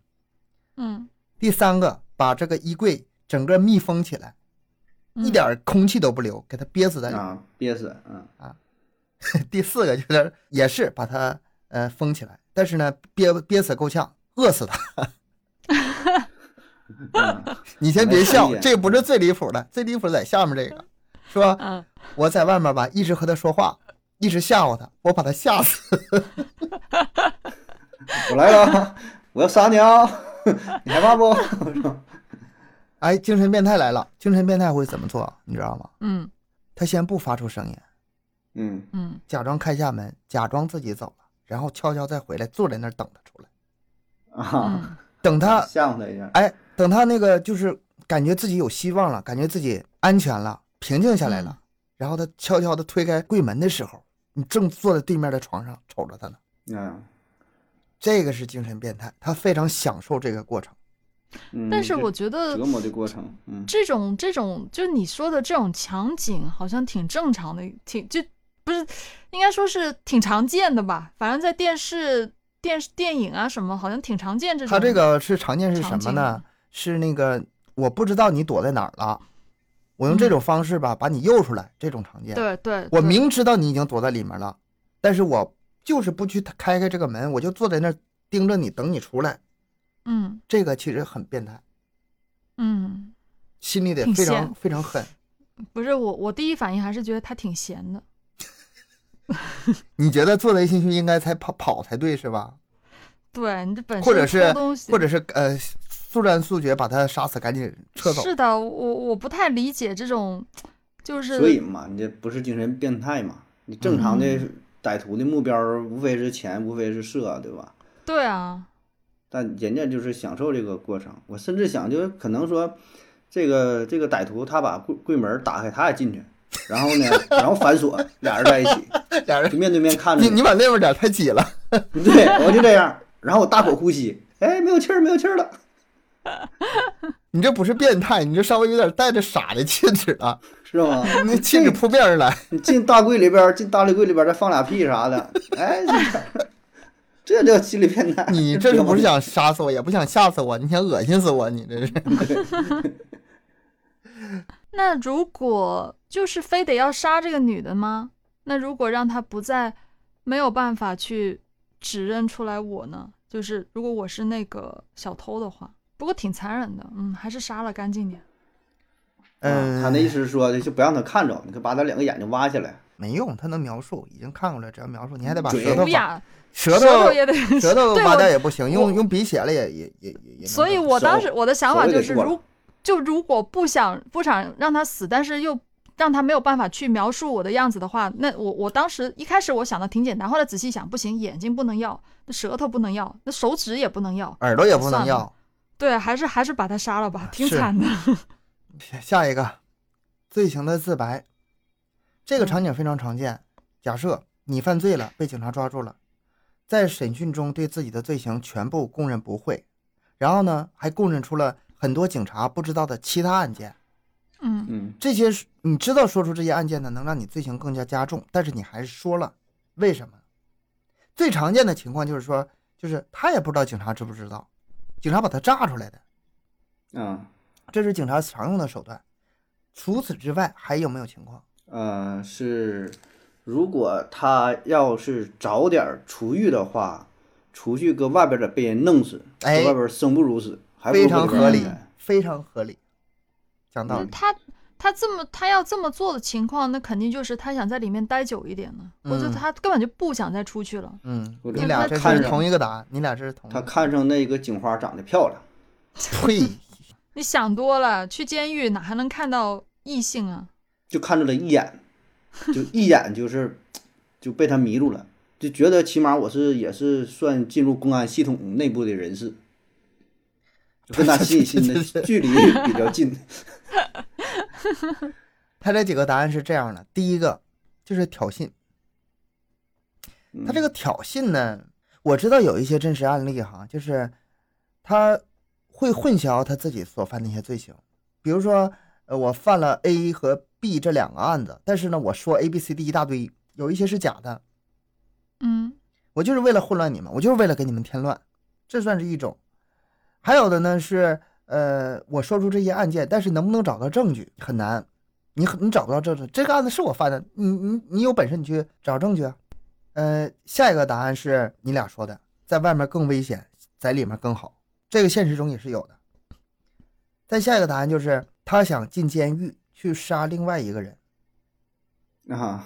嗯，第三个，把这个衣柜整个密封起来，嗯一点空气都不留，给它憋死在里面。啊，憋死，嗯啊 第四个就是也是把它呃封起来，但是呢憋憋死够呛，饿死它。嗯 你先别笑来，这不是最离谱的，最离谱在下面这个，说嗯我在外面吧，一直和他说话，一直吓唬他，我把他吓死。我来了，我要杀你啊！你害怕不？哎，精神变态来了，精神变态会怎么做？你知道吗？嗯他先不发出声音，嗯嗯假装开下门，假装自己走了，然后悄悄再回来，坐在那儿等他出来，啊，嗯等他吓唬他一下，哎，等他那个就是感觉自己有希望了，感觉自己安全了，平静下来了，然后他悄悄的推开柜门的时候，你正坐在对面的床上瞅着他呢。嗯这个是精神变态，他非常享受这个过程。嗯，但是我觉得折磨的过程，嗯这种这种，就是你说的这种场景，好像挺正常的，挺就不是应该说是挺常见的吧？反正在电视、电视、电影啊什么，好像挺常见这种。他这个是常见是什么呢？是那个我不知道你躲在哪儿了，我用这种方式吧把你诱出来，这种常见。对对，我明知道你已经躲在里面了，但是我就是不去开开这个门，我就坐在那儿盯着你，等你出来。嗯这个其实很变态，嗯，心里得非常非常狠。不是我我第一反应还是觉得他挺闲的。你觉得做贼心虚应该才跑跑才对是吧？对你这本身或者是偷东西或者是呃速战速决把他杀死，赶紧撤走。是的，我我不太理解这种，就是所以嘛，你这不是精神变态嘛？你正常的歹徒的目标无非是钱，无非是色，对吧？对啊，但人家就是享受这个过程。我甚至想，就可能说，这个这个歹徒他把柜柜门打开，他也进去，然后呢，然后反锁，俩人在一起，俩人就，面对面看着你你把那边点儿太挤了。对，我就这样，然后我大口呼吸，哎，没有气儿，没有气儿了。你这不是变态，你这稍微有点带着傻的气质了，是吗？那气质扑面而来。你进大柜里边，进大立柜里边再放俩屁啥的，哎，这这叫心理变态。你这是不是想杀死我，也不想吓死我，你想恶心死我？你这是。那如果就是非得要杀这个女的吗？那如果让她不再没有办法去指认出来我呢？就是如果我是那个小偷的话，不过挺残忍的，嗯，还是杀了干净点。嗯，啊他那意思是说，就不让他看着，你可把他两个眼睛挖下来。没用，他能描述，已经看过了，只要描述，你还得把舌头舌舌头也得 舌头对挖掉也不行，用用笔写了也也也也所以我当时我的想法就是，如就如果不想不想让他死，但是又让他没有办法去描述我的样子的话，那我我当时一开始我想的挺简单，后来仔细想，不行，眼睛不能要，那舌头不能要，那手指也不能要，耳朵也不能要。对，还是还是把他杀了吧，挺惨的。下 下一个，罪行的自白，这个嗯场景非常常见。假设你犯罪了，被警察抓住了，在审讯中对自己的罪行全部供认不讳，然后呢，还供认出了很多警察不知道的其他案件。嗯嗯这些你知道说出这些案件呢，能让你罪行更加加重，但是你还是说了，为什么？最常见的情况就是说，就是他也不知道警察知不知道，警察把他炸出来的，嗯这是警察常用的手段。除此之外，还有没有情况？呃是，如果他要是早点儿出狱的话，出去搁外边儿得被人弄死，搁哎外边儿生不如死，还不如非搁里边常合理儿，非常合理，讲道理。他这么他要这么做的情况，那肯定就是他想在里面待久一点呢，或者嗯他根本就不想再出去了。嗯，你俩这是他看上同一个答案，你俩这是同他。看上那个警花长得漂亮，呸！你想多了，去监狱哪还能看到异性啊？就看着了一眼，就一眼就是 就被他迷住了，就觉得起码我是也是算进入公安系统内部的人士，就跟他心里心的 距离比较近。他这几个答案是这样的：第一个就是挑衅，他这个个挑衅呢，我知道有一些真实案例哈，就是他会混淆他自己所犯的一些罪行，比如说，呃，我犯了 A 和 B 这两个案子，但是呢，我说 A、B、C、D 一大堆，有一些是假的，嗯。我就是为了混乱你们，我就是为了给你们添乱，这算是一种。还有的呢是，呃，我说出这些案件，但是能不能找到证据很难，你很你找不到证据，这个案子是我犯的，你你你有本事你去找证据啊。呃，下一个答案是你俩说的，在外面更危险，在里面更好，这个现实中也是有的。再下一个答案就是他想进监狱去杀另外一个人，啊，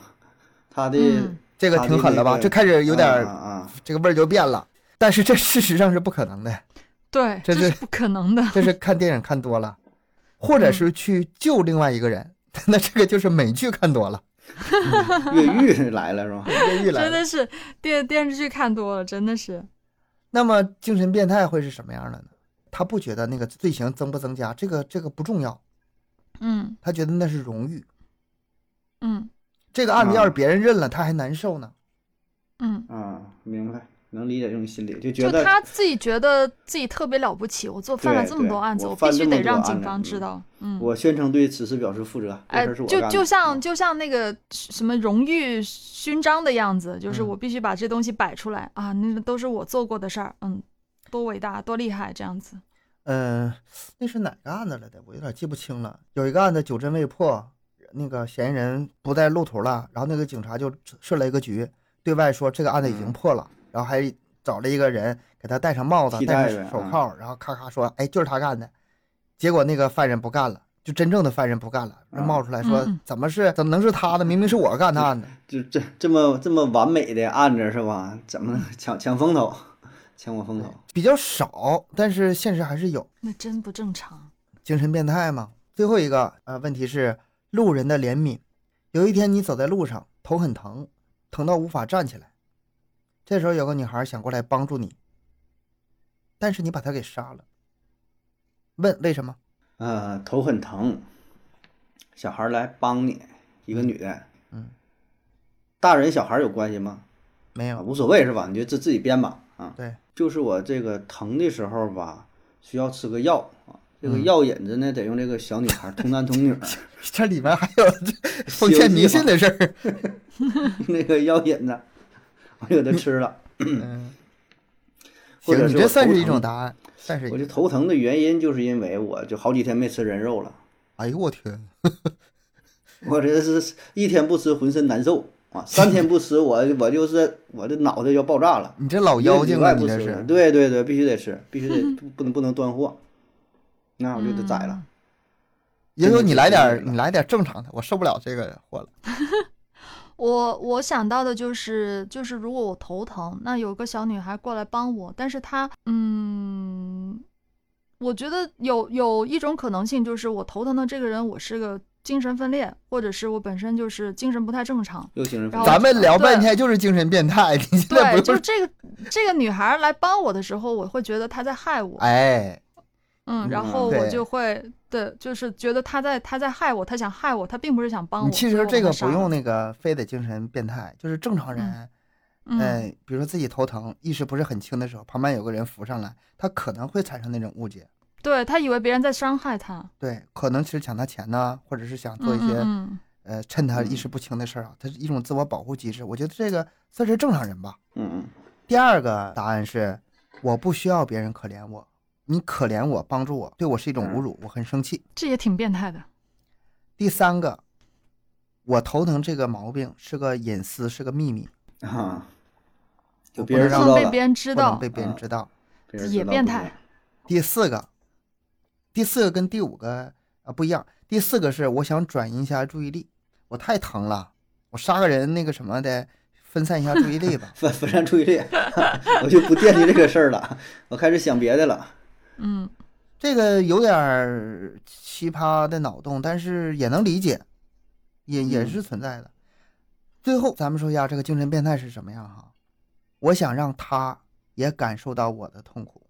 他的嗯这个挺狠了吧？那个这开始有点啊啊啊这个味儿就变了，但是这事实上是不可能的。对，这是不可能的。这是看电影看多了，或者是去救另外一个人，那这个就是美剧看多了，越狱来了是吧？越狱来了。真的是电电视剧看多了，真的是。那么精神变态会是什么样的呢？他不觉得那个罪行增不增加，这个这个不重要，嗯他觉得那是荣誉。嗯这个案子要是啊别人认了，他还难受呢。嗯，啊，明白，能理解这种心理，就觉就得他自己觉得自己特别了不起，我做犯了这么多案子，我我必须得让警方知道。嗯，我宣称对此事表示负责，这哎就就像就像那个什么荣誉勋章的样子，就是嗯我必须把这东西摆出来啊，那都是我做过的事儿，嗯，多伟大，多厉害，这样子。嗯、那是哪个案子来的？我有点记不清了。有一个案子久侦未破，那个嫌疑人不在路途了，然后那个警察就设了一个局，对外说这个案子已经嗯破了，然后还找了一个人给他戴上帽子、戴上手铐，然后咔咔说，哎，就是他干的。结果那个犯人不干了，就真正的犯人不干了，啊冒出来说怎么是怎么能是他的？明明是我干的 案子。就这这么这么完美的案子是吧？怎么抢抢风头，抢我风头？比较少，但是现实还是有那真不正常。精神变态嘛。最后一个呃问题是路人的怜悯。有一天你走在路上，头很疼，疼到无法站起来，这时候有个女孩想过来帮助你，但是你把她给杀了。问为什么？呃，头很疼，小孩儿来帮你，一个女的，嗯，大人小孩儿有关系吗？啊，没有，无所谓是吧？你就自自己编吧啊。对，就是我这个疼的时候吧，需要吃个药啊。这个嗯药引子呢，得用这个小女孩儿，童男童女儿，这里面还有这封建迷信的事儿。那个药引子，我就给他吃了。嗯，或者是我这算是一种答案，算是。我这头疼的原因，就是因为我就好几天没吃人肉了。哎呦我天，我这是一天不吃浑身难受啊，三天不吃我我就是我这脑袋要爆炸了。你这老妖精啊！礼拜不吃你这是。对对对，必须得吃，必须得 不不能不能断货，那我就得宰了。嗯也有你来点你来点正常的，我受不了这个货了。我我想到的就是，就是如果我头疼，那有个小女孩过来帮我，但是她，嗯，我觉得有有一种可能性，就是我头疼的这个人，我是个精神分裂，或者是我本身就是精神不太正常。又精神分裂咱们聊半天就是精神变态，你现在对，不就是这个这个女孩来帮我的时候，我会觉得她在害我，哎，嗯，然嗯后我就会对，就是觉得他在他在害我，他想害我，他并不是想帮我。你其实这个不用，那个非得精神变态，就是正常人，嗯，哎，比如说自己头疼，意识不是很清的时候，旁边有个人扶上来，他可能会产生那种误解，对他以为别人在伤害他，对，可能是抢他钱呐，或者是想做一些、嗯嗯呃趁他意嗯识不清的事儿啊，他是一种自我保护机制。我觉得这个算是正常人吧。嗯嗯，第二个答案是，我不需要别人可怜我，你可怜我，帮助我，对我是一种侮辱，我很生气。这也挺变态的。第三个，我头疼这个毛病是个隐私，是个秘密，啊，就别不能让不能被人知道了，别人知道不能被，别人嗯知道。别人知道也变态。第四个，第四个跟第五个啊不一样。第四个是我想转移一下注意力，我太疼了，我杀个人那个什么的，分散一下注意力吧。分分散注意力，我就不惦记这个事儿了，我开始想别的了。嗯这个有点奇葩的脑洞，但是也能理解，也也嗯是存在的。最后，咱们说一下这个精神变态是什么样哈？我想让他也感受到我的痛苦，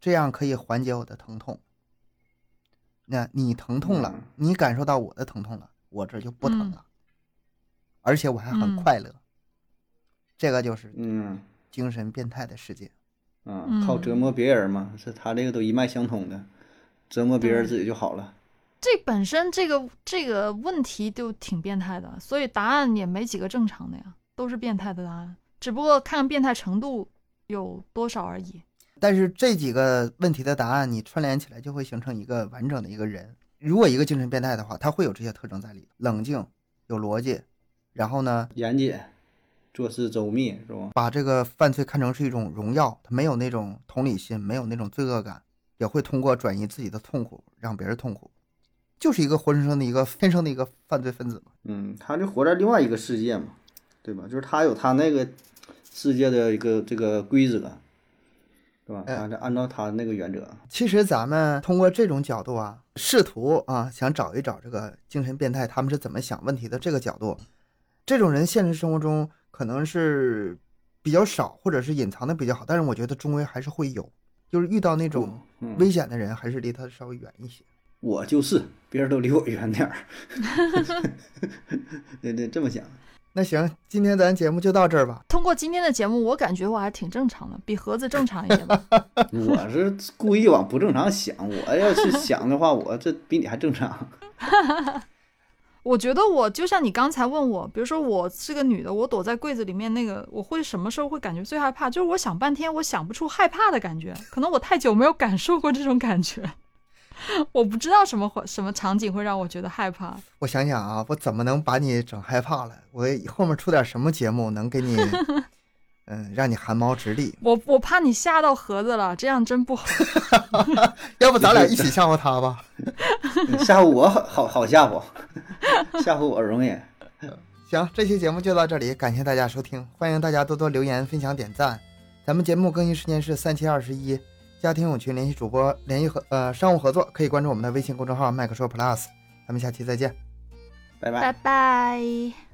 这样可以缓解我的疼痛。那你疼痛了嗯，你感受到我的疼痛了，我这就不疼嗯了，而且我还很嗯快乐。这个就是嗯精神变态的世界。啊，嗯靠折磨别人嘛，是他这个都一脉相通的，折磨别人自己就好了。这本身这个这个问题就挺变态的，所以答案也没几个正常的呀，都是变态的答案，只不过看变态程度有多少而已。但是这几个问题的答案，你串联起来就会形成一个完整的一个人。如果一个精神变态的话，他会有这些特征在里，冷静、有逻辑，然后呢，严谨，做事周密，是吧？把这个犯罪看成是一种荣耀，他没有那种同理心，没有那种罪恶感，也会通过转移自己的痛苦让别人痛苦，就是一个活生生的一个天生的一个犯罪分子嘛。嗯，他就活在另外一个世界嘛，对吧？就是他有他那个世界的一个这个规则，是吧？按照按照他那个原则。其实咱们通过这种角度啊，试图啊想找一找这个精神变态他们是怎么想问题的这个角度，这种人现实生活中可能是比较少，或者是隐藏的比较好，但是我觉得终归还是会有，就是遇到那种嗯，危险的人，还是离他稍微远一些。我就是，别人都离我远点儿。对对，这么想。那行，今天咱节目就到这儿吧。通过今天的节目，我感觉我还挺正常的，比盒子正常一些吧。我是故意往不正常想，我要是想的话，我这比你还正常。我觉得我就像你刚才问我，比如说我是个女的，我躲在柜子里面，那个我会什么时候会感觉最害怕？就是我想半天，我想不出害怕的感觉，可能我太久没有感受过这种感觉，我不知道什么什么场景会让我觉得害怕。我想想啊，我怎么能把你整害怕了？我后面出点什么节目能给你，嗯，让你汗毛直立？我我怕你吓到盒子了，这样真不好。要不咱俩一起吓唬他吧？吓唬我好好好吓唬，吓唬我容易。行，这期节目就到这里，感谢大家收听，欢迎大家多多留言、分享、点赞。咱们节目更新时间是三七二十一，家庭友群联系主播，联系合呃商务合作，可以关注我们的微信公众号麦克说 Plus。咱们下期再见。拜拜拜。拜。